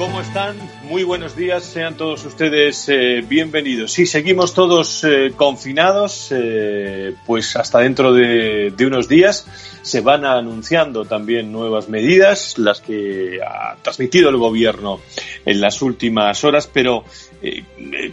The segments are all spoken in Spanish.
¿Cómo están? Muy buenos días, sean todos ustedes eh, bienvenidos. Sí, seguimos todos eh, confinados, eh, pues hasta dentro de, de, unos días se van anunciando también nuevas medidas, las que ha transmitido el gobierno en las últimas horas, pero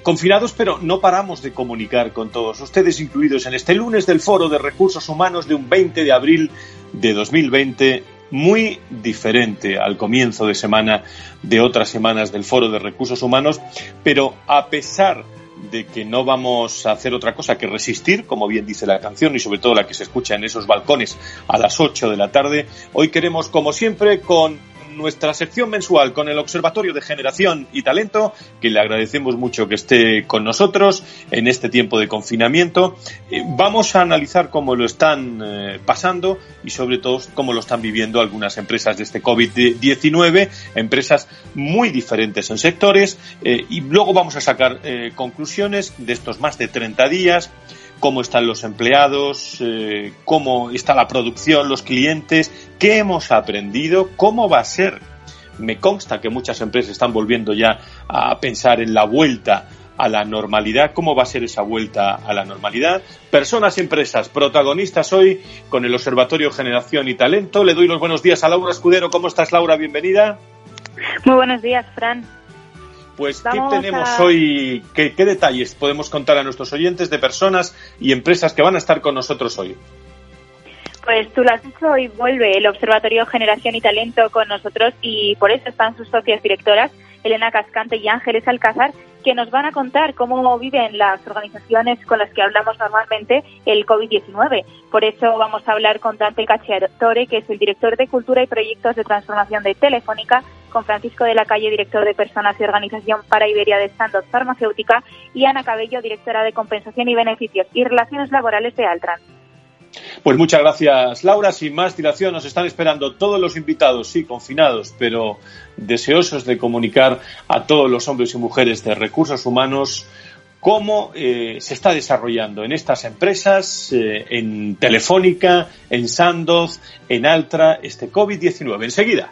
confinados, pero no paramos de comunicar con todos ustedes, incluidos en este lunes del Foro de Recursos Humanos de un 20 de abril de 2020 muy diferente al comienzo de semana de otras semanas del Foro de Recursos Humanos, pero a pesar de que no vamos a hacer otra cosa que resistir, como bien dice la canción y sobre todo la que se escucha en esos balcones a las 8 de la tarde, hoy queremos, como siempre, con nuestra sección mensual con el Observatorio de Generación y Talento, que le agradecemos mucho que esté con nosotros en este tiempo de confinamiento. Eh, vamos a analizar cómo lo están eh, pasando y sobre todo cómo lo están viviendo algunas empresas de este COVID-19, empresas muy diferentes en sectores eh, y luego vamos a sacar conclusiones de estos más de 30 días cómo están los empleados, eh, cómo está la producción, los clientes, qué hemos aprendido, cómo va a ser. Me consta que muchas empresas están volviendo ya a pensar en la vuelta a la normalidad, cómo va a ser esa vuelta a la normalidad. Personas y empresas, protagonistas hoy con el Observatorio Generación y Talento. Le doy los buenos días a Laura Escudero. ¿Cómo estás, Laura? Bienvenida. Muy buenos días, Fran. Pues, ¿qué tenemos hoy? ¿Qué, detalles podemos contar a nuestros oyentes de personas y empresas que van a estar con nosotros hoy? Pues tú lo has dicho, hoy vuelve el Observatorio Generación y Talento con nosotros y por eso están sus socias directoras, Elena Cascante y Ángeles Alcázar, que nos van a contar cómo viven las organizaciones con las que hablamos normalmente el COVID-19. Por eso vamos a hablar con Dante Cacciatore, que es el director de Cultura y Proyectos de Transformación de Telefónica, con Francisco de la Calle, director de Personas y Organización para Iberia de Standard Farmacéutica, y Ana Cabello, directora de Compensación y Beneficios y Relaciones Laborales de Altran. Pues muchas gracias, Laura. Sin más dilación, nos están esperando todos los invitados, sí, confinados, pero deseosos de comunicar a todos los hombres y mujeres de recursos humanos cómo eh, se está desarrollando en estas empresas, eh, en Telefónica, en Sandoz, en Altra, este COVID-19. Enseguida.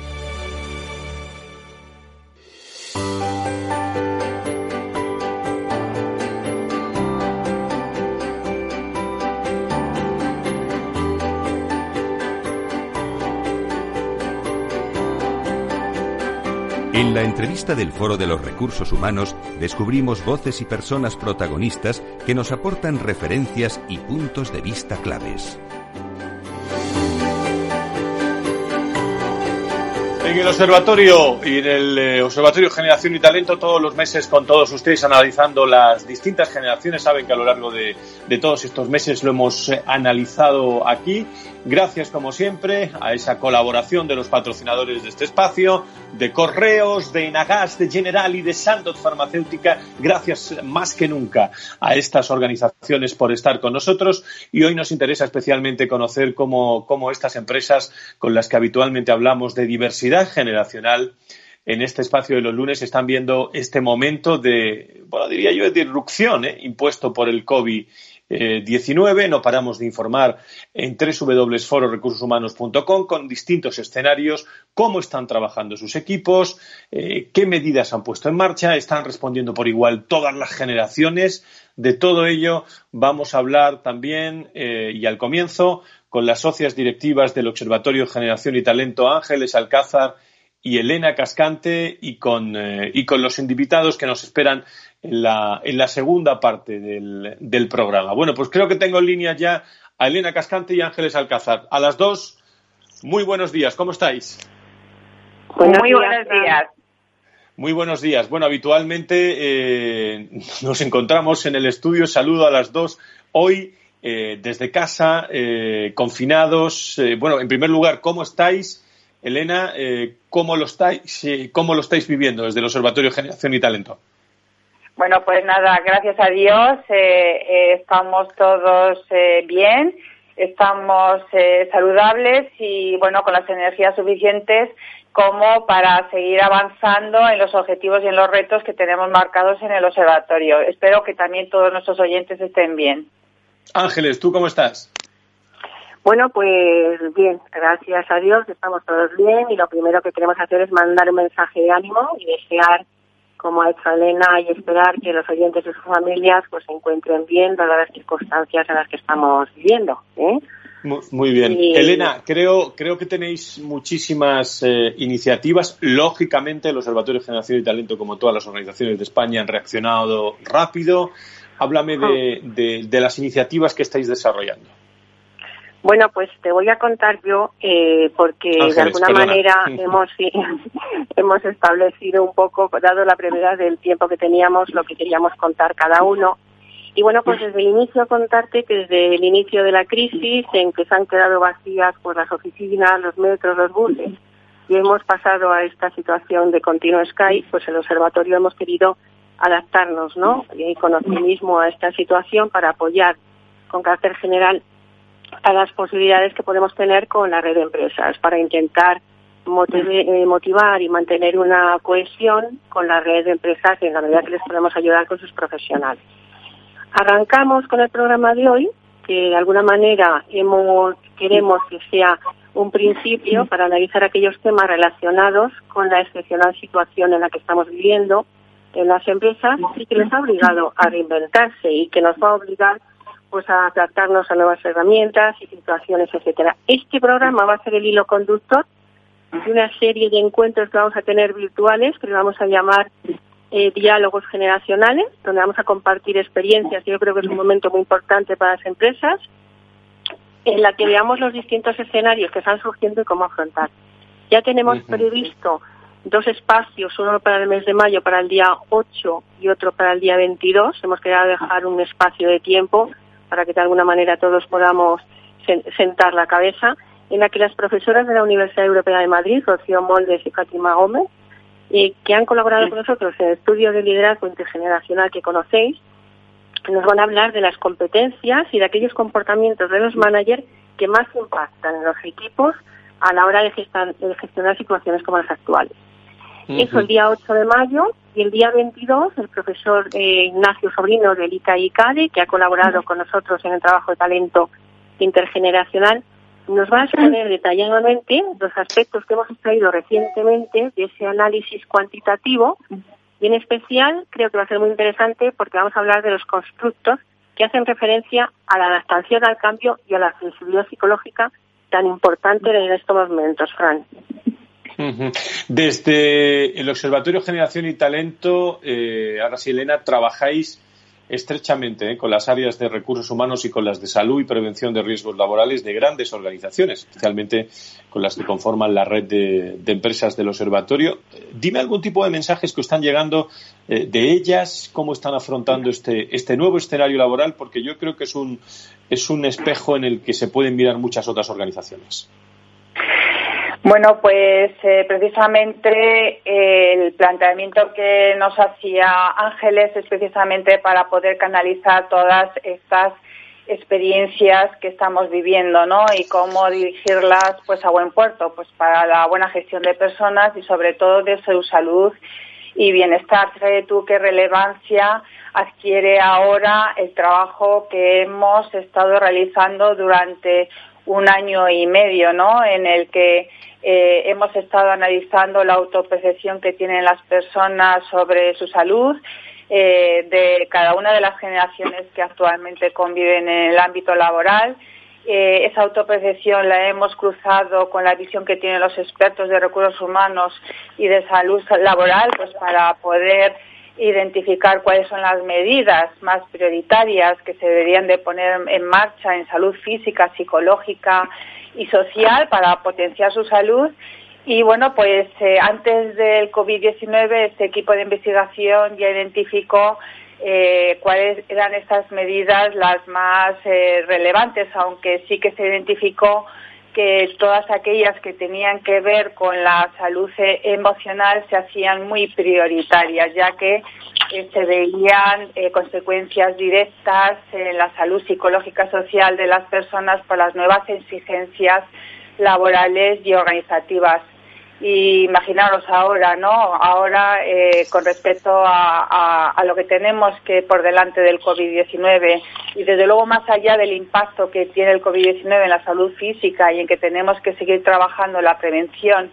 En la entrevista del Foro de los Recursos Humanos descubrimos voces y personas protagonistas que nos aportan referencias y puntos de vista claves. En el observatorio y en el eh, Observatorio Generación y Talento todos los meses con todos ustedes analizando las distintas generaciones. Saben que a lo largo de, de todos estos meses lo hemos eh, analizado aquí. Gracias, como siempre, a esa colaboración de los patrocinadores de este espacio, de Correos, de Inagas, de General y de Sandoz Farmacéutica. Gracias más que nunca a estas organizaciones por estar con nosotros. Y hoy nos interesa especialmente conocer cómo, cómo estas empresas con las que habitualmente hablamos de diversidad generacional en este espacio de los lunes están viendo este momento de, bueno, diría yo, de disrupción ¿eh? impuesto por el COVID. 19. No paramos de informar en www.fororecursoshumanos.com con distintos escenarios, cómo están trabajando sus equipos, eh, qué medidas han puesto en marcha, están respondiendo por igual todas las generaciones. De todo ello vamos a hablar también, eh, y al comienzo, con las socias directivas del Observatorio Generación y Talento Ángeles Alcázar y Elena Cascante y con, eh, y con los invitados que nos esperan en la, en la segunda parte del, del, programa. Bueno, pues creo que tengo en línea ya a Elena Cascante y Ángeles Alcázar. A las dos, muy buenos días, ¿cómo estáis? muy buenos días. Muy buenos días. Bueno, habitualmente eh, nos encontramos en el estudio. Saludo a las dos. Hoy, eh, desde casa, eh, confinados. Eh, bueno, en primer lugar, ¿cómo estáis? Elena, eh, ¿cómo, lo estáis, eh, ¿cómo lo estáis viviendo desde el Observatorio Generación y Talento? Bueno, pues nada, gracias a Dios eh, estamos todos bien, estamos saludables y bueno, con las energías suficientes como para seguir avanzando en los objetivos y en los retos que tenemos marcados en el observatorio. Espero que también todos nuestros oyentes estén bien. Ángeles, ¿tú cómo estás? Bueno, pues bien, gracias a Dios estamos todos bien y lo primero que queremos hacer es mandar un mensaje de ánimo y desear, como ha hecho Elena, y esperar que los oyentes y sus familias pues se encuentren bien dadas las circunstancias en las que estamos viviendo. ¿eh? Muy bien. Y... Elena, creo, creo que tenéis muchísimas eh, iniciativas. Lógicamente, el Observatorio de Generación y Talento, como todas las organizaciones de España, han reaccionado rápido. Háblame de, de, de las iniciativas que estáis desarrollando. Bueno, pues te voy a contar yo, eh, porque Ángeles, de alguna perdona. manera hemos, hemos establecido un poco, dado la brevedad del tiempo que teníamos, lo que queríamos contar cada uno. Y bueno, pues desde el inicio contarte que desde el inicio de la crisis, en que se han quedado vacías pues las oficinas, los metros, los buses, y hemos pasado a esta situación de continuo Skype, pues el observatorio hemos querido adaptarnos, ¿no? Y con optimismo a esta situación para apoyar con carácter general a las posibilidades que podemos tener con la red de empresas para intentar eh, motivar y mantener una cohesión con la red de empresas en la medida que les podemos ayudar con sus profesionales. Arrancamos con el programa de hoy, que de alguna manera hemos, queremos que sea un principio para analizar aquellos temas relacionados con la excepcional situación en la que estamos viviendo en las empresas y que les ha obligado a reinventarse y que nos va a obligar pues a adaptarnos a nuevas herramientas y situaciones, etcétera. Este programa va a ser el hilo conductor de una serie de encuentros que vamos a tener virtuales, que vamos a llamar eh, diálogos generacionales, donde vamos a compartir experiencias. Yo creo que es un momento muy importante para las empresas, en la que veamos los distintos escenarios que están surgiendo y cómo afrontar. Ya tenemos previsto dos espacios, uno para el mes de mayo, para el día 8 y otro para el día 22. Hemos querido dejar un espacio de tiempo para que de alguna manera todos podamos sentar la cabeza, en la que las profesoras de la Universidad Europea de Madrid, Rocío Moldes y Fátima Gómez, eh, que han colaborado con nosotros en el estudio de liderazgo intergeneracional que conocéis, nos van a hablar de las competencias y de aquellos comportamientos de los managers que más impactan en los equipos a la hora de gestionar, de gestionar situaciones como las actuales. Uh -huh. Eso el día 8 de mayo y el día 22 el profesor eh, Ignacio Sobrino del ICA y CADE, que ha colaborado con nosotros en el trabajo de talento intergeneracional, nos va a exponer detalladamente los aspectos que hemos extraído recientemente de ese análisis cuantitativo. Y en especial creo que va a ser muy interesante porque vamos a hablar de los constructos que hacen referencia a la adaptación al cambio y a la sensibilidad psicológica tan importante en estos momentos, Fran. Desde el Observatorio Generación y Talento, eh, ahora sí, Elena, trabajáis estrechamente eh, con las áreas de recursos humanos y con las de salud y prevención de riesgos laborales de grandes organizaciones, especialmente con las que conforman la red de, de empresas del observatorio. Dime algún tipo de mensajes que están llegando eh, de ellas, cómo están afrontando este, este nuevo escenario laboral, porque yo creo que es un, es un espejo en el que se pueden mirar muchas otras organizaciones. Bueno, pues eh, precisamente eh, el planteamiento que nos hacía Ángeles es precisamente para poder canalizar todas estas experiencias que estamos viviendo, ¿no? Y cómo dirigirlas, pues, a buen puerto, pues, para la buena gestión de personas y sobre todo de su salud y bienestar. Fíjate tú qué relevancia adquiere ahora el trabajo que hemos estado realizando durante un año y medio, ¿no? En el que eh, hemos estado analizando la autopercepción que tienen las personas sobre su salud eh, de cada una de las generaciones que actualmente conviven en el ámbito laboral. Eh, esa autopercepción la hemos cruzado con la visión que tienen los expertos de recursos humanos y de salud laboral, pues para poder identificar cuáles son las medidas más prioritarias que se deberían de poner en marcha en salud física, psicológica y social para potenciar su salud. Y bueno, pues eh, antes del COVID-19 este equipo de investigación ya identificó eh, cuáles eran estas medidas las más eh, relevantes, aunque sí que se identificó que todas aquellas que tenían que ver con la salud emocional se hacían muy prioritarias, ya que eh, se veían eh, consecuencias directas en la salud psicológica social de las personas por las nuevas exigencias laborales y organizativas. Y imaginaros ahora, ¿no? Ahora, eh, con respecto a, a, lo que tenemos que por delante del COVID-19 y desde luego más allá del impacto que tiene el COVID-19 en la salud física y en que tenemos que seguir trabajando la prevención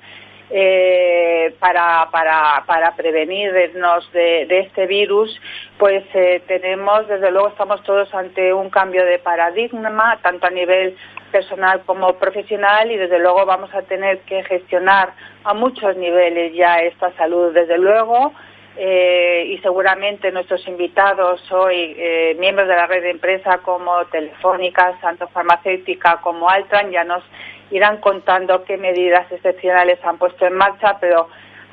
eh, para, para, para prevenirnos de, este virus, pues eh, tenemos, desde luego, estamos todos ante un cambio de paradigma, tanto a nivel personal como profesional, y desde luego vamos a tener que gestionar a muchos niveles ya esta salud. Desde luego, eh, y seguramente nuestros invitados hoy, miembros de la red de empresa como Telefónica, Santo Farmacéutica, como Altran, ya nos irán contando qué medidas excepcionales han puesto en marcha, pero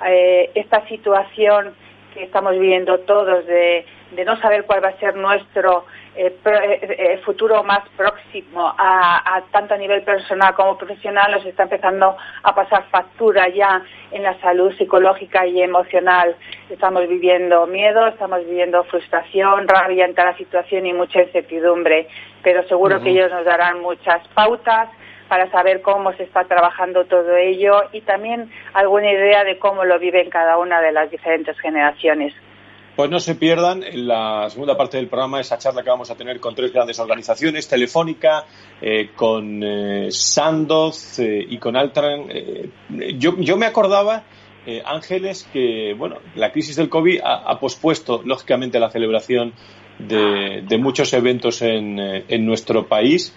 eh, esta situación que estamos viviendo todos de, de no saber cuál va a ser nuestro eh, eh, eh, futuro más próximo a, tanto a nivel personal como profesional nos está empezando a pasar factura ya en la salud psicológica y emocional. Estamos viviendo miedo, estamos viviendo frustración, rabia ante la situación y mucha incertidumbre, pero seguro que ellos nos darán muchas pautas para saber cómo se está trabajando todo ello y también alguna idea de cómo lo viven cada una de las diferentes generaciones. Pues no se pierdan en la segunda parte del programa esa charla que vamos a tener con tres grandes organizaciones, Telefónica, eh, con eh, Sandoz eh, y con Altran. Yo, yo, me acordaba, Ángeles, que bueno, la crisis del COVID ha, pospuesto, lógicamente, la celebración de, de muchos eventos en, en nuestro país.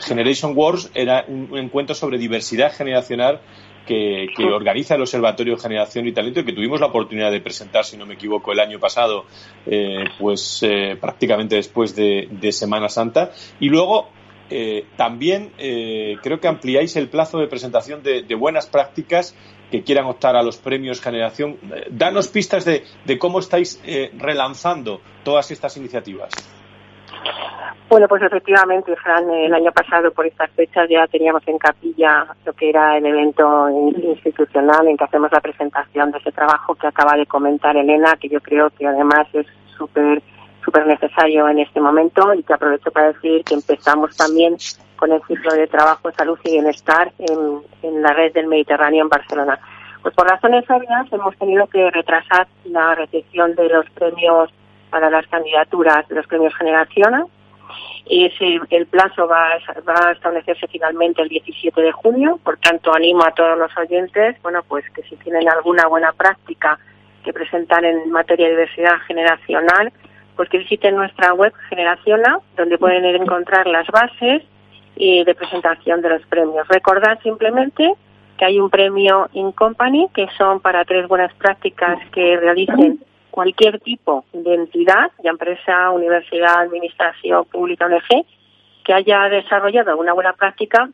Generation Wars era un encuentro sobre diversidad generacional que, organiza el Observatorio Generación y Talento y que tuvimos la oportunidad de presentar, si no me equivoco, el año pasado, eh, pues eh, prácticamente después de, Semana Santa. Y luego eh, también creo que ampliáis el plazo de presentación de, buenas prácticas que quieran optar a los premios Generación. danos pistas de cómo estáis relanzando todas estas iniciativas. Bueno, pues efectivamente, Fran, el año pasado por estas fechas ya teníamos en capilla lo que era el evento institucional en que hacemos la presentación de ese trabajo que acaba de comentar Elena, que yo creo que además es súper súper necesario en este momento y que aprovecho para decir que empezamos también con el ciclo de trabajo, salud y bienestar en, la red del Mediterráneo en Barcelona. Pues por razones obvias hemos tenido que retrasar la recepción de los premios para las candidaturas de los premios Generación ese, el plazo va a, va a establecerse finalmente el 17 de junio, por tanto animo a todos los oyentes, bueno, pues que si tienen alguna buena práctica que presentar en materia de diversidad generacional, pues que visiten nuestra web Generaciona, donde pueden encontrar las bases y de presentación de los premios. Recordad simplemente que hay un premio In Company, que son para tres buenas prácticas que realicen cualquier tipo de entidad, ya empresa, universidad, administración pública, ONG, que haya desarrollado una buena práctica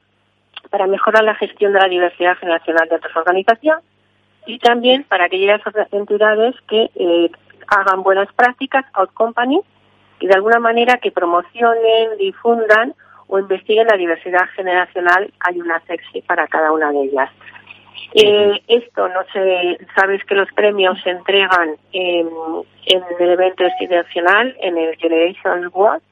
para mejorar la gestión de la diversidad generacional de otras organizaciones y también para aquellas entidades que eh, hagan buenas prácticas, out company, y de alguna manera que promocionen, difundan o investiguen la diversidad generacional, hay una sexy para cada una de ellas. Eh, esto no se, sabes que los premios se entregan en, el evento institucional, en el Generation World,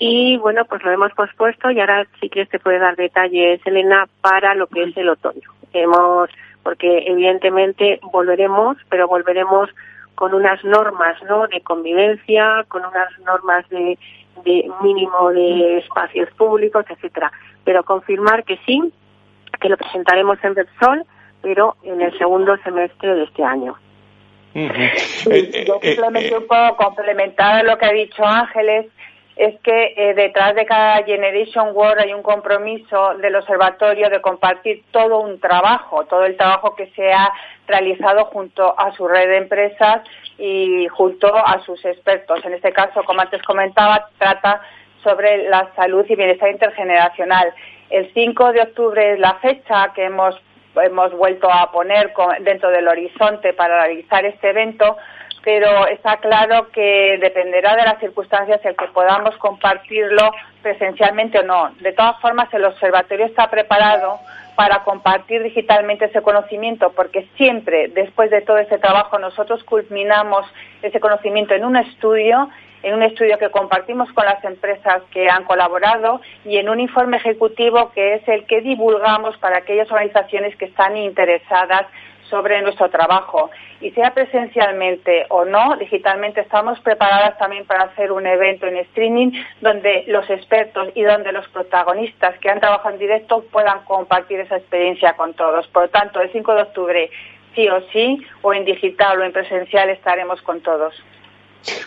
y bueno, pues lo hemos pospuesto y ahora sí que te puede dar detalles, Elena, para lo que es el otoño. Hemos, porque evidentemente volveremos, pero volveremos con unas normas, ¿no? De convivencia, con unas normas de, de mínimo de espacios públicos, etcétera. Pero confirmar que sí, que lo presentaremos en Repsol, pero en el segundo semestre de este año. Eh, yo eh, simplemente eh, un poco complementar lo que ha dicho Ángeles, es que detrás de cada Generation World hay un compromiso del observatorio de compartir todo un trabajo, todo el trabajo que se ha realizado junto a su red de empresas y junto a sus expertos. En este caso, como antes comentaba, trata sobre la salud y bienestar intergeneracional. El 5 de octubre es la fecha que hemos hemos vuelto a poner dentro del horizonte para realizar este evento, pero está claro que dependerá de las circunstancias el que podamos compartirlo presencialmente o no. De todas formas, el observatorio está preparado para compartir digitalmente ese conocimiento, porque siempre, después de todo ese trabajo, nosotros culminamos ese conocimiento en un estudio en un estudio que compartimos con las empresas que han colaborado y en un informe ejecutivo que es el que divulgamos para aquellas organizaciones que están interesadas sobre nuestro trabajo. Y sea presencialmente o no, digitalmente estamos preparadas también para hacer un evento en streaming donde los expertos y donde los protagonistas que han trabajado en directo puedan compartir esa experiencia con todos. Por lo tanto, el 5 de octubre, sí o sí, o en digital o en presencial, estaremos con todos.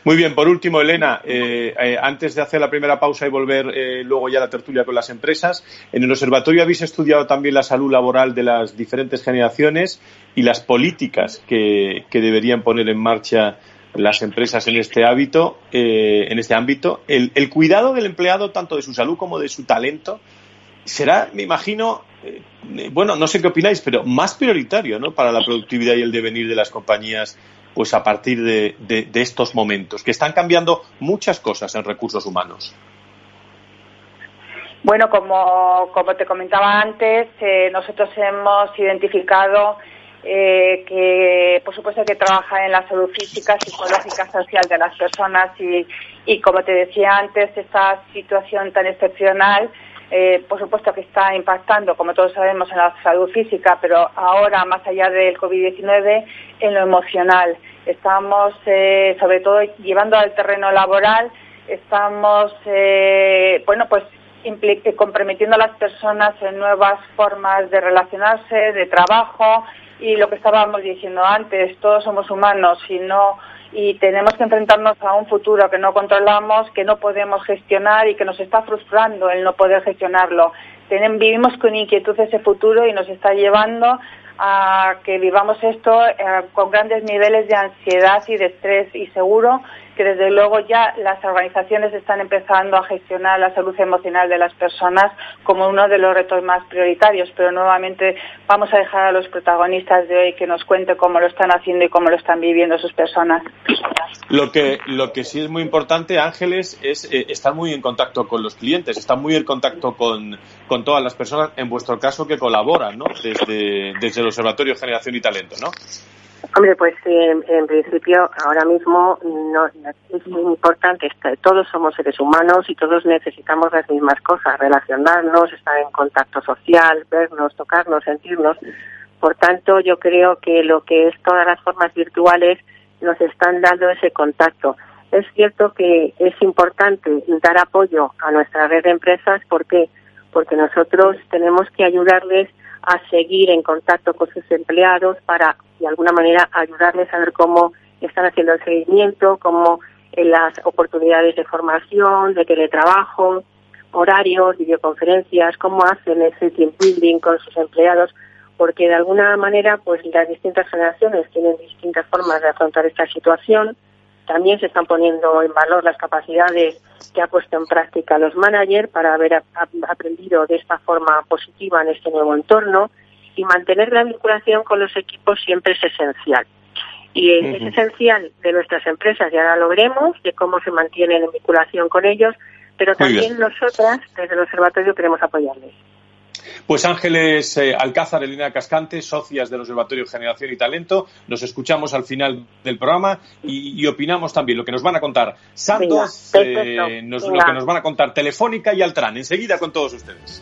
Muy bien, por último, Elena, eh, eh, antes de hacer la primera pausa y volver eh, luego ya a la tertulia con las empresas, en el observatorio habéis estudiado también la salud laboral de las diferentes generaciones y las políticas que, deberían poner en marcha las empresas en este hábito, en este ámbito. El, el, cuidado del empleado, tanto de su salud como de su talento, será, me imagino, bueno, no sé qué opináis, pero más prioritario, ¿no? Para la productividad y el devenir de las compañías pues a partir de, estos momentos, que están cambiando muchas cosas en recursos humanos. Bueno, como, como te comentaba antes, eh, nosotros hemos identificado eh, que, por supuesto, que trabaja en la salud física, psicológica, social de las personas y, y como te decía antes, esta situación tan excepcional eh, por supuesto que está impactando, como todos sabemos, en la salud física, pero ahora, más allá del COVID-19, en lo emocional. Estamos, eh, sobre todo, llevando al terreno laboral, estamos, eh, bueno, pues comprometiendo a las personas en nuevas formas de relacionarse, de trabajo y lo que estábamos diciendo antes, todos somos humanos y no y tenemos que enfrentarnos a un futuro que no controlamos, que no podemos gestionar y que nos está frustrando el no poder gestionarlo. vivimos con inquietud ese futuro y nos está llevando a que vivamos esto eh, con grandes niveles de ansiedad y de estrés y seguro que desde luego ya las organizaciones están empezando a gestionar la salud emocional de las personas como uno de los retos más prioritarios, pero nuevamente vamos a dejar a los protagonistas de hoy que nos cuente cómo lo están haciendo y cómo lo están viviendo sus personas. Lo que, lo que sí es muy importante, Ángeles, es eh, estar muy en contacto con los clientes, estar muy en contacto con, con todas las personas, en vuestro caso, que colaboran ¿no? desde, desde el Observatorio Generación y Talento, ¿no? Hombre, pues en principio ahora mismo no, es muy importante, todos somos seres humanos y todos necesitamos las mismas cosas, relacionarnos, estar en contacto social, vernos, tocarnos, sentirnos. Por tanto, yo creo que lo que es todas las formas virtuales nos están dando ese contacto. Es cierto que es importante dar apoyo a nuestra red de empresas porque porque nosotros tenemos que ayudarles a seguir en contacto con sus empleados para, de alguna manera, ayudarles a ver cómo están haciendo el seguimiento, cómo en las oportunidades de formación, de teletrabajo, horarios, videoconferencias, cómo hacen ese team building con sus empleados, porque de alguna manera, pues las distintas generaciones tienen distintas formas de afrontar esta situación también se están poniendo en valor las capacidades que ha puesto en práctica los managers para haber aprendido de esta forma positiva en este nuevo entorno y mantener la vinculación con los equipos siempre es esencial. Y es esencial de nuestras empresas, y ahora lo veremos, de cómo se mantiene la vinculación con ellos, pero también nosotras, desde el observatorio, queremos apoyarles. Pues Ángeles eh, Alcázar, Elena Cascante, socias del Observatorio Generación y Talento. Nos escuchamos al final del programa y, opinamos también lo que nos van a contar Santos, eh, lo que nos van a contar Telefónica y Altran. Enseguida con todos ustedes.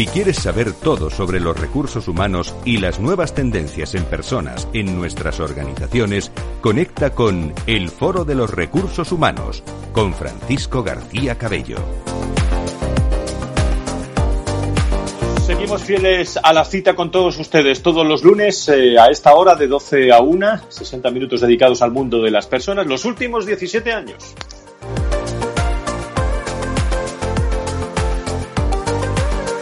Si quieres saber todo sobre los recursos humanos y las nuevas tendencias en personas en nuestras organizaciones, conecta con El Foro de los Recursos Humanos con Francisco García Cabello. Seguimos fieles a la cita con todos ustedes todos los lunes eh, a esta hora de 12 a 1, 60 minutos dedicados al mundo de las personas, los últimos 17 años.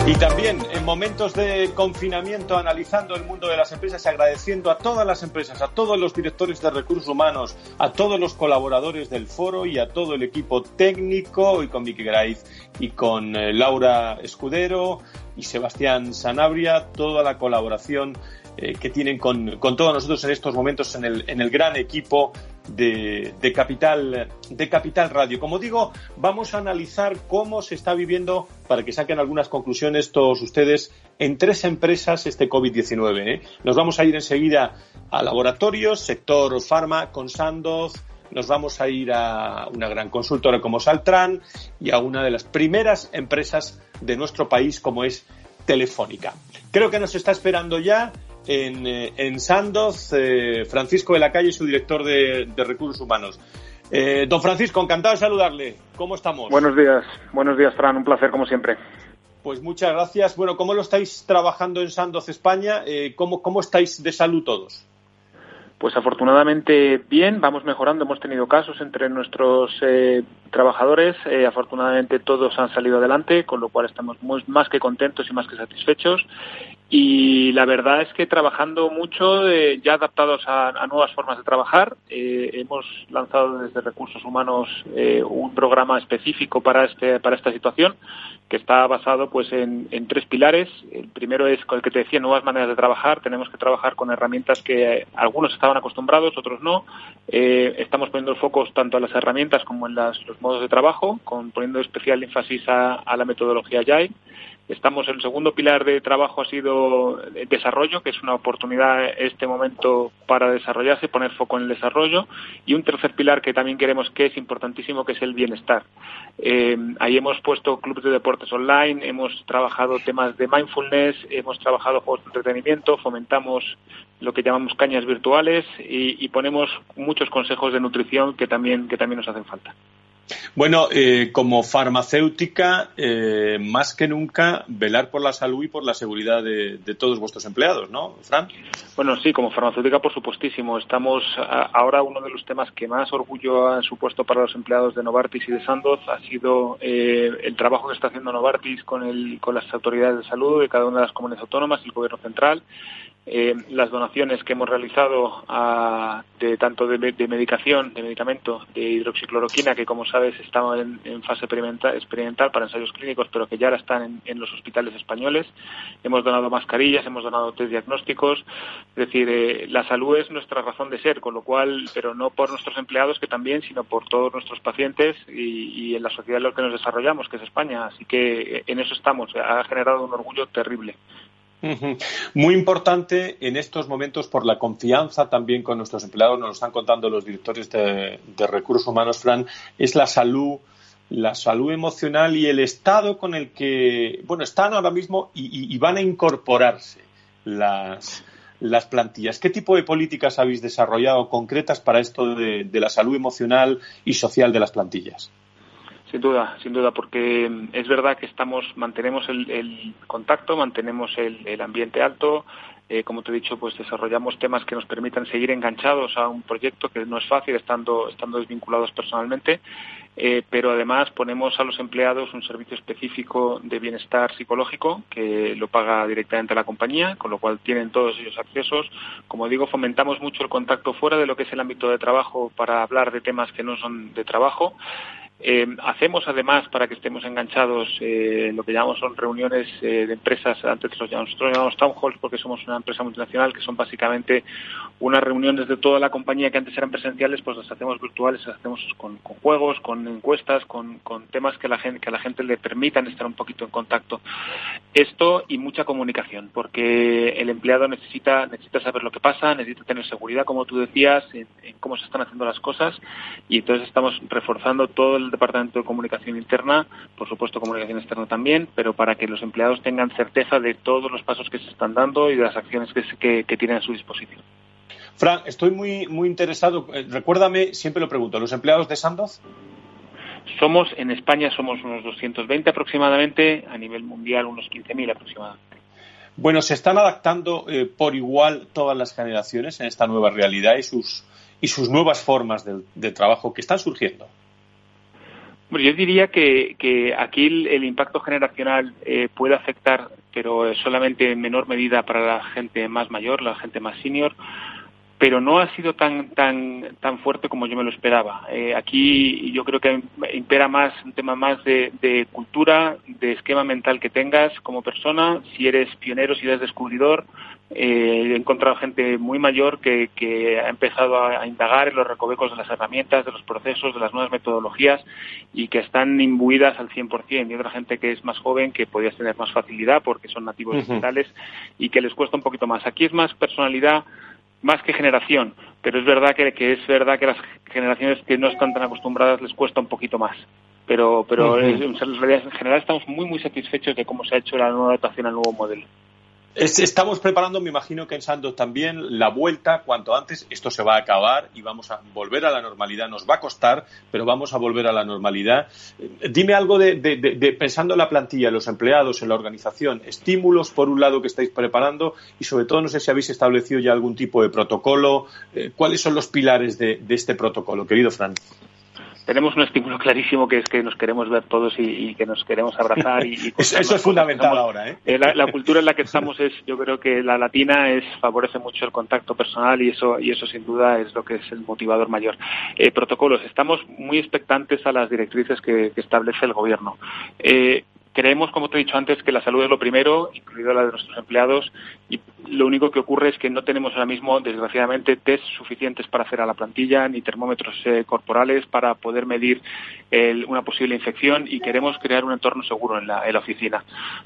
Y también en momentos de confinamiento, analizando el mundo de las empresas, agradeciendo a todas las empresas, a todos los directores de recursos humanos, a todos los colaboradores del foro y a todo el equipo técnico, y con Vicky Graiz y con eh, Laura Escudero y Sebastián Sanabria, toda la colaboración eh, que tienen con, todos nosotros en estos momentos en el, en el gran equipo de, Capital, de Capital Radio. Como digo, vamos a analizar cómo se está viviendo, para que saquen algunas conclusiones todos ustedes, en tres empresas este COVID-19. ¿eh? Nos vamos a ir enseguida a laboratorios, sector farma, con Sandoz, nos vamos a ir a una gran consultora como Saltran y a una de las primeras empresas de nuestro país como es Telefónica. Creo que nos está esperando ya en, eh, en Sandoz, eh, Francisco de la Calle, su director de, Recursos Humanos. Eh, don Francisco, encantado de saludarle. ¿Cómo estamos? Buenos días, buenos días, Fran, un placer como siempre. Pues muchas gracias. Bueno, ¿cómo lo estáis trabajando en Sandoz, España? ¿cómo, ¿Cómo estáis de salud todos? Pues afortunadamente bien, vamos mejorando. Hemos tenido casos entre nuestros eh, trabajadores. Eh, afortunadamente todos han salido adelante, con lo cual estamos más que contentos y más que satisfechos. Y la verdad es que trabajando mucho, eh, ya adaptados a, nuevas formas de trabajar, hemos lanzado desde Recursos Humanos un programa específico para, este, para esta situación que está basado pues en, tres pilares. El primero es con el que te decía nuevas maneras de trabajar. Tenemos que trabajar con herramientas que algunos estaban acostumbrados, otros no. Eh, estamos poniendo focos tanto a las herramientas como en los modos de trabajo, con, poniendo especial énfasis a, a la metodología Agile. Estamos, el segundo pilar de trabajo ha sido el desarrollo, que es una oportunidad este momento para desarrollarse, poner foco en el desarrollo. Y un tercer pilar que también queremos que es importantísimo, que es el bienestar. Eh, ahí hemos puesto clubes de deportes online, hemos trabajado temas de mindfulness, hemos trabajado juegos de entretenimiento, fomentamos lo que llamamos cañas virtuales y, y ponemos muchos consejos de nutrición que también, que también nos hacen falta. Bueno, eh, como farmacéutica, eh, más que nunca, velar por la salud y por la seguridad de, todos vuestros empleados, ¿no, Fran? Bueno, sí, como farmacéutica, por supuestísimo. Estamos ahora uno de los temas que más orgullo han supuesto para los empleados de Novartis y de Sandoz ha sido eh, el trabajo que está haciendo Novartis con, el, con las autoridades de salud de cada una de las comunidades autónomas y el Gobierno central eh, las donaciones que hemos realizado de tanto de, medicación, de medicamento, de hidroxicloroquina, que como sabes estaban en, fase experimental, para ensayos clínicos, pero que ya ahora están en, los hospitales españoles. Hemos donado mascarillas, hemos donado test diagnósticos. Es decir, eh, la salud es nuestra razón de ser, con lo cual, pero no por nuestros empleados, que también, sino por todos nuestros pacientes y, y en la sociedad en la que nos desarrollamos, que es España. Así que eh, en eso estamos. Ha generado un orgullo terrible. Muy importante en estos momentos por la confianza también con nuestros empleados, nos lo están contando los directores de, recursos humanos, Fran, es la salud, la salud emocional y el estado con el que, bueno, están ahora mismo y, van a incorporarse las, las plantillas. ¿Qué tipo de políticas habéis desarrollado concretas para esto de la salud emocional y social de las plantillas? Sin duda, sin duda, porque mm, es verdad que estamos, mantenemos el, contacto, mantenemos el, ambiente alto. Eh, como te he dicho, pues desarrollamos temas que nos permitan seguir enganchados a un proyecto que no es fácil estando, estando desvinculados personalmente, eh, pero además ponemos a los empleados un servicio específico de bienestar psicológico que lo paga directamente la compañía, con lo cual tienen todos ellos accesos. Como digo, fomentamos mucho el contacto fuera de lo que es el ámbito de trabajo para hablar de temas que no son de trabajo. Eh, hacemos además para que estemos enganchados eh, lo que llamamos son reuniones eh, de empresas, antes los llamamos, nosotros llamamos town halls porque somos una empresa multinacional que son básicamente unas reuniones de toda la compañía que antes eran presenciales, pues las hacemos virtuales, las hacemos con, juegos, con encuestas, con, temas que, la gente, que a la gente le permitan estar un poquito en contacto. Esto y mucha comunicación, porque el empleado necesita, necesita saber lo que pasa, necesita tener seguridad, como tú decías, en cómo se están haciendo las cosas y entonces estamos reforzando todo el Departamento de Comunicación Interna, por supuesto comunicación externa también, pero para que los empleados tengan certeza de todos los pasos que se están dando y de las acciones que, que, tienen a su disposición. Fran, estoy muy, muy interesado. Eh, recuérdame, siempre lo pregunto, ¿los empleados de Sandoz? Somos, en España somos unos 220 aproximadamente, a nivel mundial unos 15.000 aproximadamente. Bueno, ¿se están adaptando eh, por igual todas las generaciones en esta nueva realidad y sus, y sus nuevas formas de trabajo que están surgiendo? Yo diría que, aquí el, impacto generacional eh, puede afectar, pero solamente en menor medida para la gente más mayor, la gente más senior, pero no ha sido tan tan tan fuerte como yo me lo esperaba. Eh, aquí yo creo que impera más un tema más de, de, cultura, de esquema mental que tengas como persona, si eres pionero, si eres descubridor, eh, he encontrado gente muy mayor que, ha empezado a, indagar en los recovecos de las herramientas, de los procesos, de las nuevas metodologías y que están imbuidas al 100%. Y otra gente que es más joven que podría tener más facilidad porque son nativos digitales y que les cuesta un poquito más. Aquí es más personalidad más que generación, pero es verdad que, es verdad que las generaciones que no están tan acostumbradas les cuesta un poquito más. Pero, pero en general estamos muy, muy satisfechos de cómo se ha hecho la nueva adaptación al nuevo modelo. Estamos preparando, me imagino que en Santos también, la vuelta cuanto antes. Esto se va a acabar y vamos a volver a la normalidad. Nos va a costar, pero vamos a volver a la normalidad. Eh, dime algo de, pensando en la plantilla, los empleados, en la organización, estímulos por un lado que estáis preparando y sobre todo no sé si habéis establecido ya algún tipo de protocolo. Eh, ¿Cuáles son los pilares de, este protocolo, querido Fran? Tenemos un estímulo clarísimo que es que nos queremos ver todos y, que nos queremos abrazar. Y, eso es fundamental ahora. ¿eh? ¿eh? La, cultura en la que estamos es, yo creo que la latina es favorece mucho el contacto personal y eso y eso sin duda es lo que es el motivador mayor. Eh, protocolos. Estamos muy expectantes a las directrices que, establece el gobierno. Eh, creemos, como te he dicho antes, que la salud es lo primero, incluido la de nuestros empleados, y lo único que ocurre es que no tenemos ahora mismo, desgraciadamente, test suficientes para hacer a la plantilla ni termómetros eh, corporales para poder medir una posible infección y queremos crear un entorno seguro en la, oficina.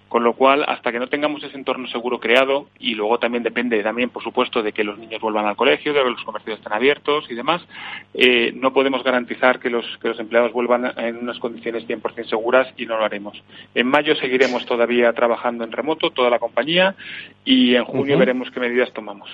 Con lo cual, hasta que no tengamos ese entorno seguro creado, y luego también depende también, por supuesto, de que los niños vuelvan al colegio, de que los comercios estén abiertos y demás, eh, no podemos garantizar que los empleados vuelvan en unas condiciones 100% seguras y no lo haremos. En mayo seguiremos todavía trabajando en remoto, toda la compañía, y en junio veremos qué medidas tomamos.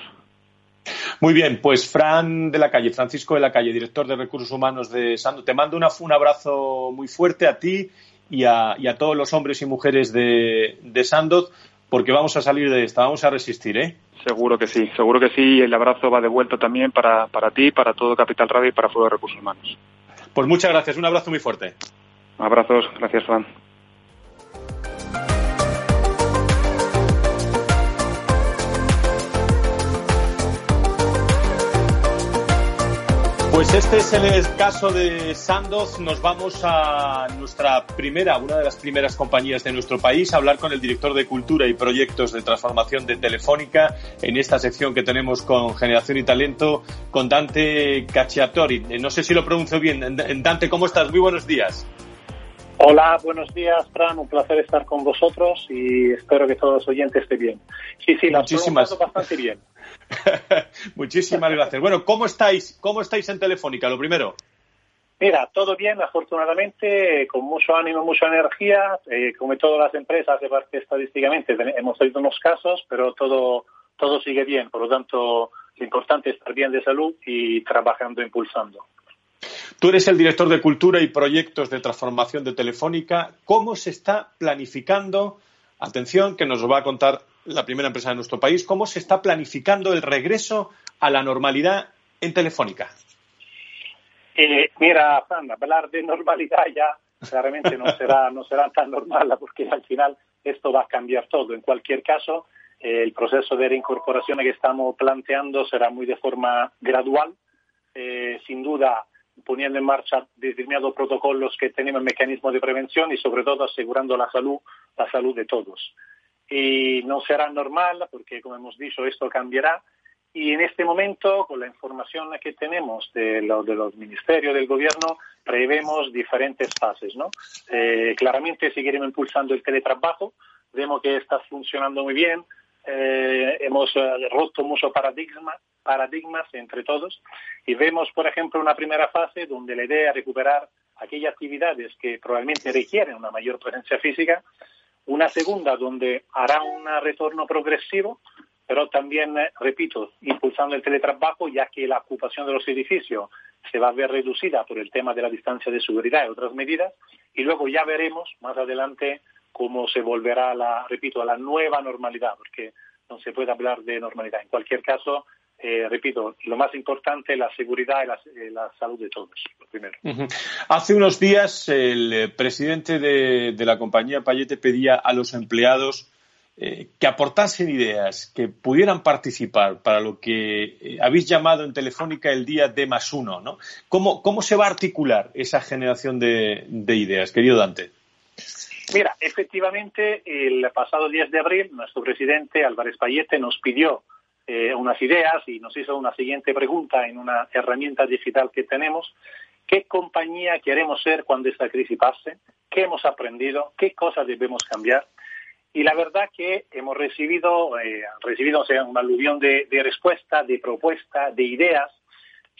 Muy bien, pues Fran de la calle, Francisco de la calle, director de Recursos Humanos de Sandoz, te mando un abrazo muy fuerte a ti y a, todos los hombres y mujeres de, de Sandoz, porque vamos a salir de esta, vamos a resistir, ¿eh? Seguro que sí, seguro que sí. El abrazo va de vuelta también para, para ti, para todo Capital Radio y para Fuego de Recursos Humanos. Pues muchas gracias, un abrazo muy fuerte. Abrazos, gracias, Fran. Pues este es el caso de Sandoz. Nos vamos a nuestra primera, una de las primeras compañías de nuestro país, a hablar con el director de Cultura y Proyectos de Transformación de Telefónica en esta sección que tenemos con Generación y Talento, con Dante Cacciatori. No sé si lo pronuncio bien. Dante, ¿cómo estás? Muy buenos días. Hola, buenos días, Fran. Un placer estar con vosotros y espero que todos los oyentes estén bien. Sí, sí, la Muchísimas... bastante bien. Muchísimas gracias. Bueno, ¿cómo estáis? ¿Cómo estáis en Telefónica? Lo primero. Mira, todo bien, afortunadamente, con mucho ánimo, mucha energía. Eh, como todas las empresas, de parte estadísticamente, hemos tenido unos casos, pero todo, todo sigue bien. Por lo tanto, lo importante es estar bien de salud y trabajando, impulsando. Tú eres el director de Cultura y Proyectos de Transformación de Telefónica. ¿Cómo se está planificando? Atención, que nos lo va a contar la primera empresa de nuestro país. ¿Cómo se está planificando el regreso a la normalidad en Telefónica? Eh, mira, Fran, hablar de normalidad ya claramente no será, no será tan normal porque al final esto va a cambiar todo. En cualquier caso, eh, el proceso de reincorporación que estamos planteando será muy de forma gradual. Eh, sin duda, poniendo en marcha determinados protocolos que tenemos mecanismos de prevención y sobre todo asegurando la salud, la salud de todos. Y no será normal porque, como hemos dicho, esto cambiará. Y en este momento, con la información que tenemos de, de los ministerios del gobierno, prevemos diferentes fases. ¿no? Eh, claramente seguiremos impulsando el teletrabajo. Vemos que está funcionando muy bien. Eh, hemos eh, roto muchos paradigmas, entre todos y vemos, por ejemplo, una primera fase donde la idea es recuperar aquellas actividades que probablemente requieren una mayor presencia física, una segunda donde hará un retorno progresivo, pero también, eh, repito, impulsando el teletrabajo, ya que la ocupación de los edificios se va a ver reducida por el tema de la distancia de seguridad y otras medidas, y luego ya veremos más adelante cómo se volverá, la, repito, a la nueva normalidad, porque no se puede hablar de normalidad. En cualquier caso, eh, repito, lo más importante es la seguridad y la, salud de todos, lo primero. Hace unos días el eh, presidente de, la compañía Payete pedía a los empleados eh, que aportasen ideas, que pudieran participar para lo que habéis llamado en Telefónica el día D más uno. ¿no? ¿Cómo, ¿Cómo se va a articular esa generación de ideas, querido Dante? Mira, efectivamente, el pasado 10 de abril, nuestro presidente Álvarez Payete nos pidió eh, unas ideas y nos hizo una siguiente pregunta en una herramienta digital que tenemos. ¿Qué compañía queremos ser cuando esta crisis pase? ¿Qué hemos aprendido? ¿Qué cosas debemos cambiar? Y la verdad que hemos recibido, eh, recibido un aluvión de, de respuestas, de propuestas, de ideas.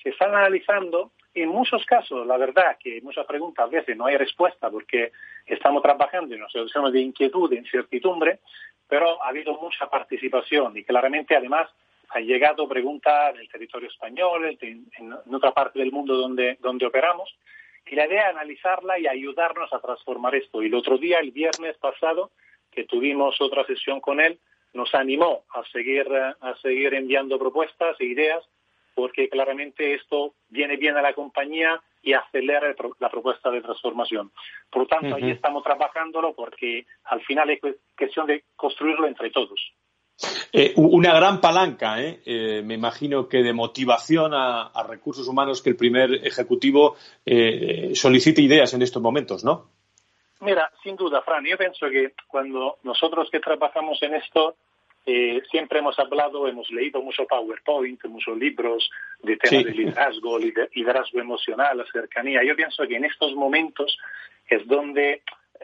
Se están analizando en muchos casos, la verdad que muchas preguntas a veces no hay respuesta porque estamos trabajando en una situación de inquietud, de incertidumbre, pero ha habido mucha participación y claramente además han llegado preguntas del territorio español, en, otra parte del mundo donde, donde operamos, y la idea es analizarla y ayudarnos a transformar esto. Y el otro día, el viernes pasado, que tuvimos otra sesión con él, nos animó a seguir, a seguir enviando propuestas e ideas porque claramente esto viene bien a la compañía y acelera la propuesta de transformación. Por lo tanto, ahí estamos trabajándolo porque al final es cuestión de construirlo entre todos. Eh, una gran palanca, ¿eh? ¿eh? me imagino que de motivación a, recursos humanos que el primer ejecutivo eh, solicite ideas en estos momentos, ¿no? Mira, sin duda, Fran, yo pienso que cuando nosotros que trabajamos en esto eh, siempre hemos hablado, hemos leído mucho PowerPoint, muchos libros de temas de liderazgo, liderazgo emocional, la cercanía. Yo pienso que en estos momentos es donde eh,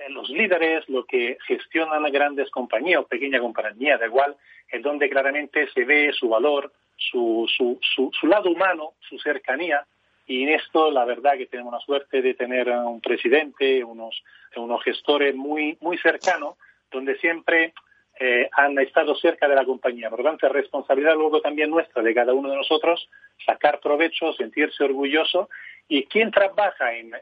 los líderes, lo que gestionan grandes compañías o pequeñas compañías, da igual, es donde claramente se ve su valor, su, su, su, su lado humano, su cercanía, y en esto la verdad que tenemos la suerte de tener un presidente, unos, unos gestores muy, muy cercanos, donde siempre eh, han estado cerca de la compañía. Por lo tanto, es responsabilidad luego también nuestra, de cada uno de nosotros, sacar provecho, sentirse orgulloso. Y quien trabaja en,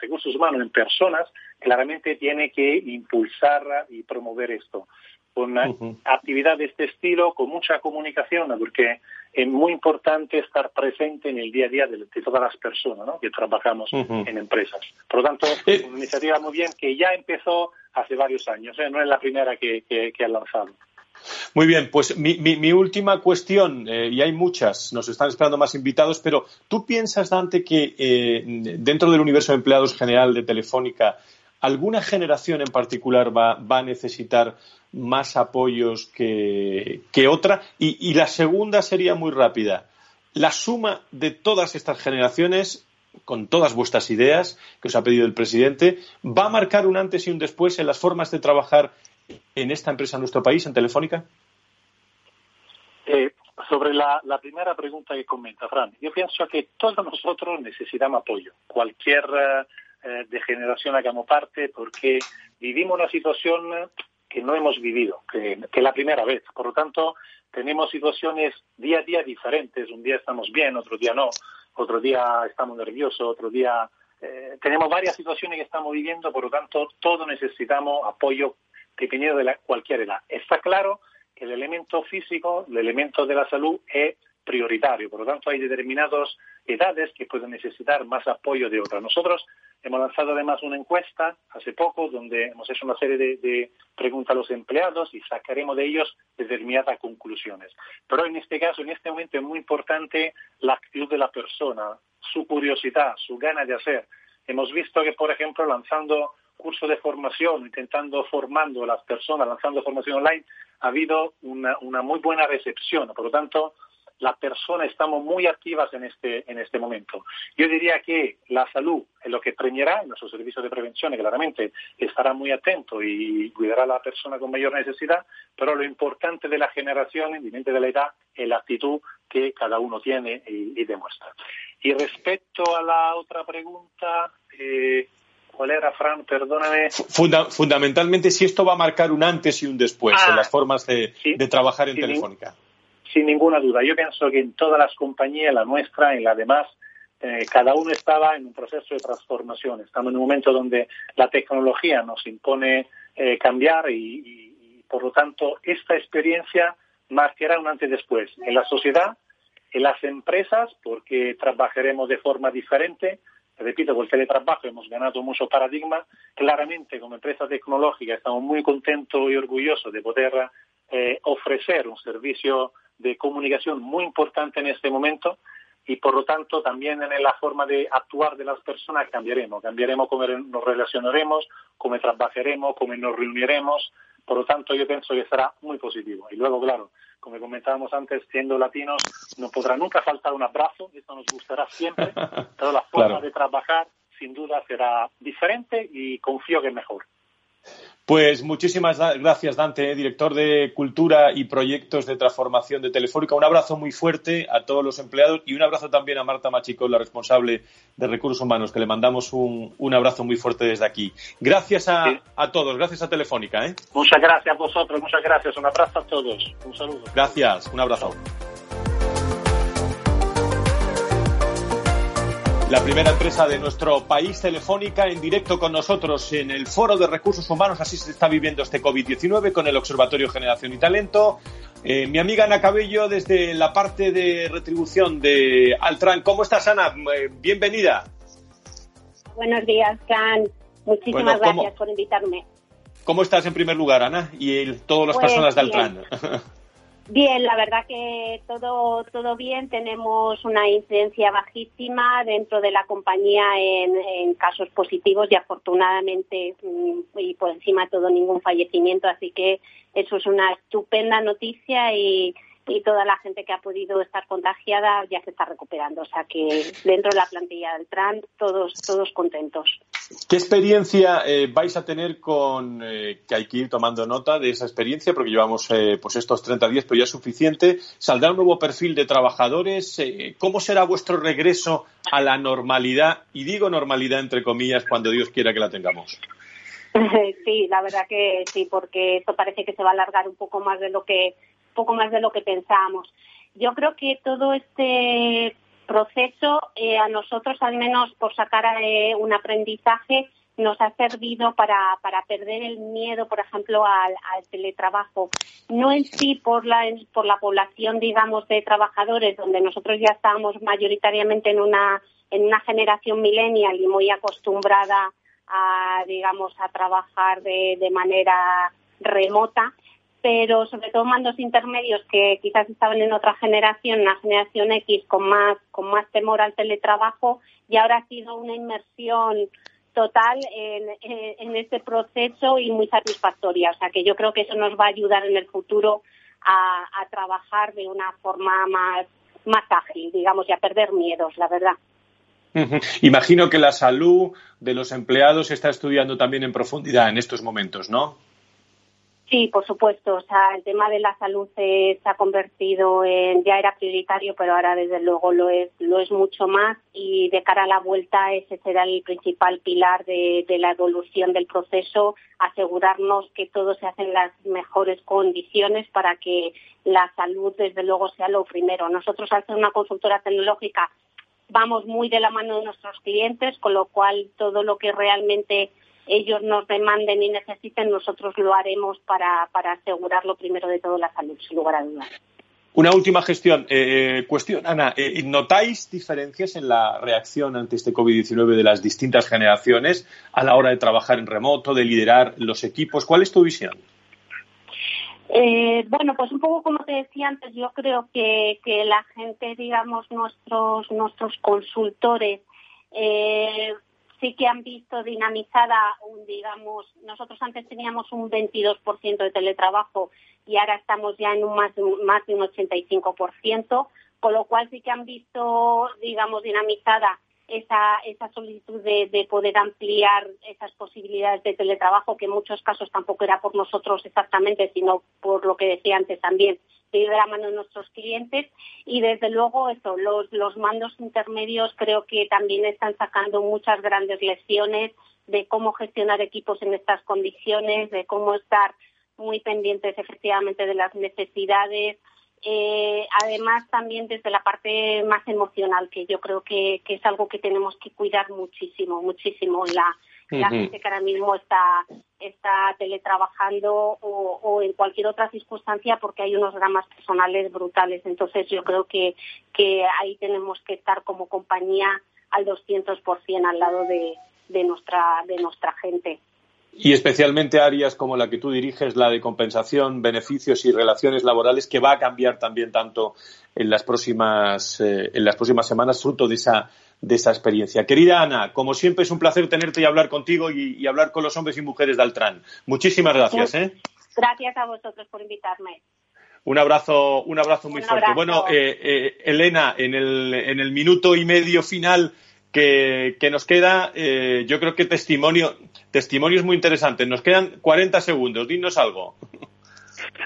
recursos humanos, en personas, claramente tiene que impulsar y promover esto. Con actividad de este estilo, con mucha comunicación, porque es muy importante estar presente en el día a día de, todas las personas que trabajamos en empresas. Por lo tanto, eh. una iniciativa muy bien que ya empezó hace varios años, ¿eh? no es la primera que, que, han lanzado. Muy bien, pues mi, última cuestión, eh, y hay muchas, nos están esperando más invitados, pero ¿tú piensas, Dante, que eh, dentro del universo de empleados general de Telefónica, alguna generación en particular va, a necesitar más apoyos que, otra? y la segunda sería muy rápida. La suma de todas estas generaciones con todas vuestras ideas que os ha pedido el presidente, va a marcar un antes y un después en las formas de trabajar en esta empresa en nuestro país, en Telefónica? Eh, sobre la, primera pregunta que comenta, Fran, yo pienso que todos nosotros necesitamos apoyo, cualquier eh, de generación hagamos parte, porque vivimos una situación que no hemos vivido, que, es la primera vez. Por lo tanto, tenemos situaciones día a día diferentes. Un día estamos bien, otro día no otro día estamos nerviosos, otro día eh, tenemos varias situaciones que estamos viviendo, por lo tanto, todos necesitamos apoyo dependiendo de la, cualquier edad. Está claro que el elemento físico, el elemento de la salud es prioritario, por lo tanto, hay determinadas edades que pueden necesitar más apoyo de otras. Nosotros hemos lanzado además una encuesta hace poco donde hemos hecho una serie de, preguntas a los empleados y sacaremos de ellos determinadas conclusiones. Pero en este caso, en este momento es muy importante la actitud de la persona, su curiosidad, su gana de hacer. Hemos visto que, por ejemplo, lanzando cursos de formación, intentando formando a las personas, lanzando formación online, ha habido una, una muy buena recepción. Por lo tanto, la persona estamos muy activas en este, en este momento. Yo diría que la salud es lo que premiará, nuestro servicio de prevención claramente estará muy atento y cuidará a la persona con mayor necesidad, pero lo importante de la generación, independientemente de la edad, es la actitud que cada uno tiene y, demuestra. Y respecto a la otra pregunta, eh, ¿Cuál era, Fran? Perdóname. fundamentalmente, si esto va a marcar un antes y un después en ah, las formas de, trabajar en Telefónica sin ninguna duda. Yo pienso que en todas las compañías, la nuestra y la demás, eh, cada uno estaba en un proceso de transformación. Estamos en un momento donde la tecnología nos impone eh, cambiar y, por lo tanto, esta experiencia marcará un antes y después en la sociedad, en las empresas, porque trabajaremos de forma diferente. Repito, con el teletrabajo hemos ganado mucho paradigma. Claramente, como empresa tecnológica, estamos muy contentos y orgullosos de poder eh, ofrecer un servicio de comunicación muy importante en este momento y por lo tanto también en la forma de actuar de las personas cambiaremos, cambiaremos cómo nos relacionaremos, cómo trabajaremos, cómo nos reuniremos, por lo tanto yo pienso que será muy positivo. Y luego, claro, como comentábamos antes, siendo latinos, no podrá nunca faltar un abrazo, esto nos gustará siempre, pero la forma de trabajar sin duda será diferente y confío que es mejor. Pues muchísimas gracias, Dante, director de Cultura y Proyectos de Transformación de Telefónica. Un abrazo muy fuerte a todos los empleados y un abrazo también a Marta Machico, la responsable de Recursos Humanos, que le mandamos un, abrazo muy fuerte desde aquí. Gracias a, todos, gracias a Telefónica. ¿eh? Muchas gracias a vosotros, muchas gracias. Un abrazo a todos. Un saludo. Gracias, un abrazo. La primera empresa de nuestro país telefónica en directo con nosotros en el Foro de Recursos Humanos. Así se está viviendo este COVID-19 con el Observatorio Generación y Talento. Eh, mi amiga Ana Cabello desde la parte de retribución de Altran. ¿Cómo estás, Ana? Eh, bienvenida. Buenos días, Can. Muchísimas gracias por invitarme. ¿Cómo estás en primer lugar, Ana? Y todas las pues personas de Altran. Bien, la verdad que todo todo bien. Tenemos una incidencia bajísima dentro de la compañía en, casos positivos y afortunadamente mm, y por encima de todo ningún fallecimiento. Así que eso es una estupenda noticia y, y toda la gente que ha podido estar contagiada ya se está recuperando. O sea que dentro de la plantilla del TRAN todos, todos contentos. ¿Qué experiencia eh, vais a tener con, eh, que hay que ir tomando nota de esa experiencia, porque llevamos eh, pues estos 30 días, pero ya es suficiente? ¿Saldrá un nuevo perfil de trabajadores? ¿Cómo será vuestro regreso a la normalidad? Y digo normalidad entre comillas cuando Dios quiera que la tengamos. sí, la verdad que sí, porque esto parece que se va a alargar un poco más de lo que poco más de lo que pensábamos. Yo creo que todo este proceso eh, a nosotros, al menos por sacar eh, un aprendizaje, nos ha servido para, para perder el miedo, por ejemplo, al, teletrabajo. No en sí por la, por la población, digamos, de trabajadores, donde nosotros ya estábamos mayoritariamente en una, en una generación millennial y muy acostumbrada a, digamos, a trabajar de, de manera remota, pero sobre todo mandos intermedios que quizás estaban en otra generación, una generación X con más, con más temor al teletrabajo, y ahora ha sido una inmersión total en, en, este proceso y muy satisfactoria. O sea que yo creo que eso nos va a ayudar en el futuro a, a trabajar de una forma más, más ágil, digamos, y a perder miedos, la verdad. Imagino que la salud de los empleados se está estudiando también en profundidad en estos momentos, ¿no? Sí, por supuesto. O sea, el tema de la salud se, ha convertido en, ya era prioritario, pero ahora desde luego lo es, lo es mucho más y de cara a la vuelta ese será el principal pilar de, la evolución del proceso, asegurarnos que todo se hace en las mejores condiciones para que la salud desde luego sea lo primero. Nosotros al ser una consultora tecnológica vamos muy de la mano de nuestros clientes, con lo cual todo lo que realmente ellos nos demanden y necesiten, nosotros lo haremos para, para asegurar lo primero de todo la salud, sin lugar a dudas. Una última gestión, eh, cuestión, Ana, eh, ¿notáis diferencias en la reacción ante este COVID-19 de las distintas generaciones a la hora de trabajar en remoto, de liderar los equipos? ¿Cuál es tu visión? Eh, bueno, pues un poco como te decía antes, yo creo que, que la gente, digamos, nuestros, nuestros consultores, eh, sí que han visto dinamizada, un, digamos, nosotros antes teníamos un 22% de teletrabajo y ahora estamos ya en un más, más de un 85%, con lo cual sí que han visto, digamos, dinamizada esa, esa solicitud de, de, poder ampliar esas posibilidades de teletrabajo, que en muchos casos tampoco era por nosotros exactamente, sino por lo que decía antes también, de la mano de nuestros clientes. Y desde luego eso, los, los mandos intermedios creo que también están sacando muchas grandes lecciones de cómo gestionar equipos en estas condiciones, de cómo estar muy pendientes efectivamente de las necesidades, eh, además también desde la parte más emocional, que yo creo que, que, es algo que tenemos que cuidar muchísimo, muchísimo. La, la gente que ahora mismo está, está teletrabajando o, o, en cualquier otra circunstancia porque hay unos dramas personales brutales. Entonces yo creo que, que ahí tenemos que estar como compañía al 200% al lado de, de, nuestra, de nuestra gente y especialmente áreas como la que tú diriges, la de compensación, beneficios y relaciones laborales, que va a cambiar también tanto en las próximas, eh, en las próximas semanas, fruto de esa, de esa experiencia. Querida Ana, como siempre es un placer tenerte y hablar contigo y, hablar con los hombres y mujeres de Altran. Muchísimas gracias. ¿eh? Gracias a vosotros por invitarme. Un abrazo, un abrazo muy fuerte. Bueno, eh, eh, Elena, en el, en el minuto y medio final que, que nos queda, eh, yo creo que testimonio, testimonio es muy interesante. Nos quedan 40 segundos. Dinos algo.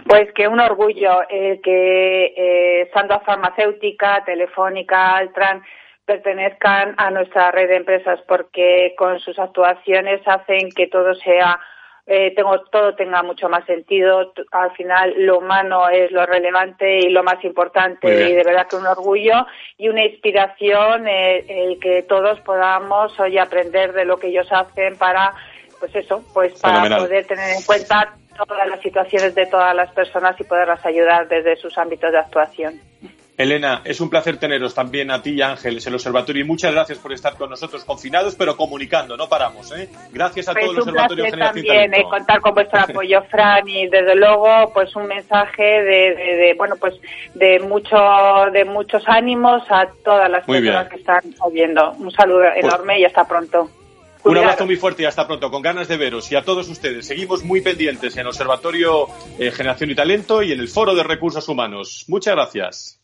Pues que un orgullo eh, que eh, Sandra Farmacéutica, Telefónica, Altran pertenezcan a nuestra red de empresas porque con sus actuaciones hacen que todo sea eh, tengo, todo tenga mucho más sentido. Al final, lo humano es lo relevante y lo más importante. Y de verdad que un orgullo y una inspiración eh, el que todos podamos hoy aprender de lo que ellos hacen para, pues eso, pues para poder tener en cuenta todas las situaciones de todas las personas y poderlas ayudar desde sus ámbitos de actuación. Elena, es un placer teneros también a ti y Ángeles, el observatorio, y muchas gracias por estar con nosotros confinados, pero comunicando, no paramos. ¿eh? Gracias a pues todo el observatorio Generación también eh, contar con vuestro apoyo, Fran, y desde luego, pues un mensaje de, bueno, pues de mucho, de muchos ánimos a todas las personas que están oyendo. Un saludo pues enorme y hasta pronto. Un abrazo muy fuerte y hasta pronto, con ganas de veros. Y a todos ustedes, seguimos muy pendientes en Observatorio eh, Generación y Talento y en el Foro de Recursos Humanos. Muchas gracias.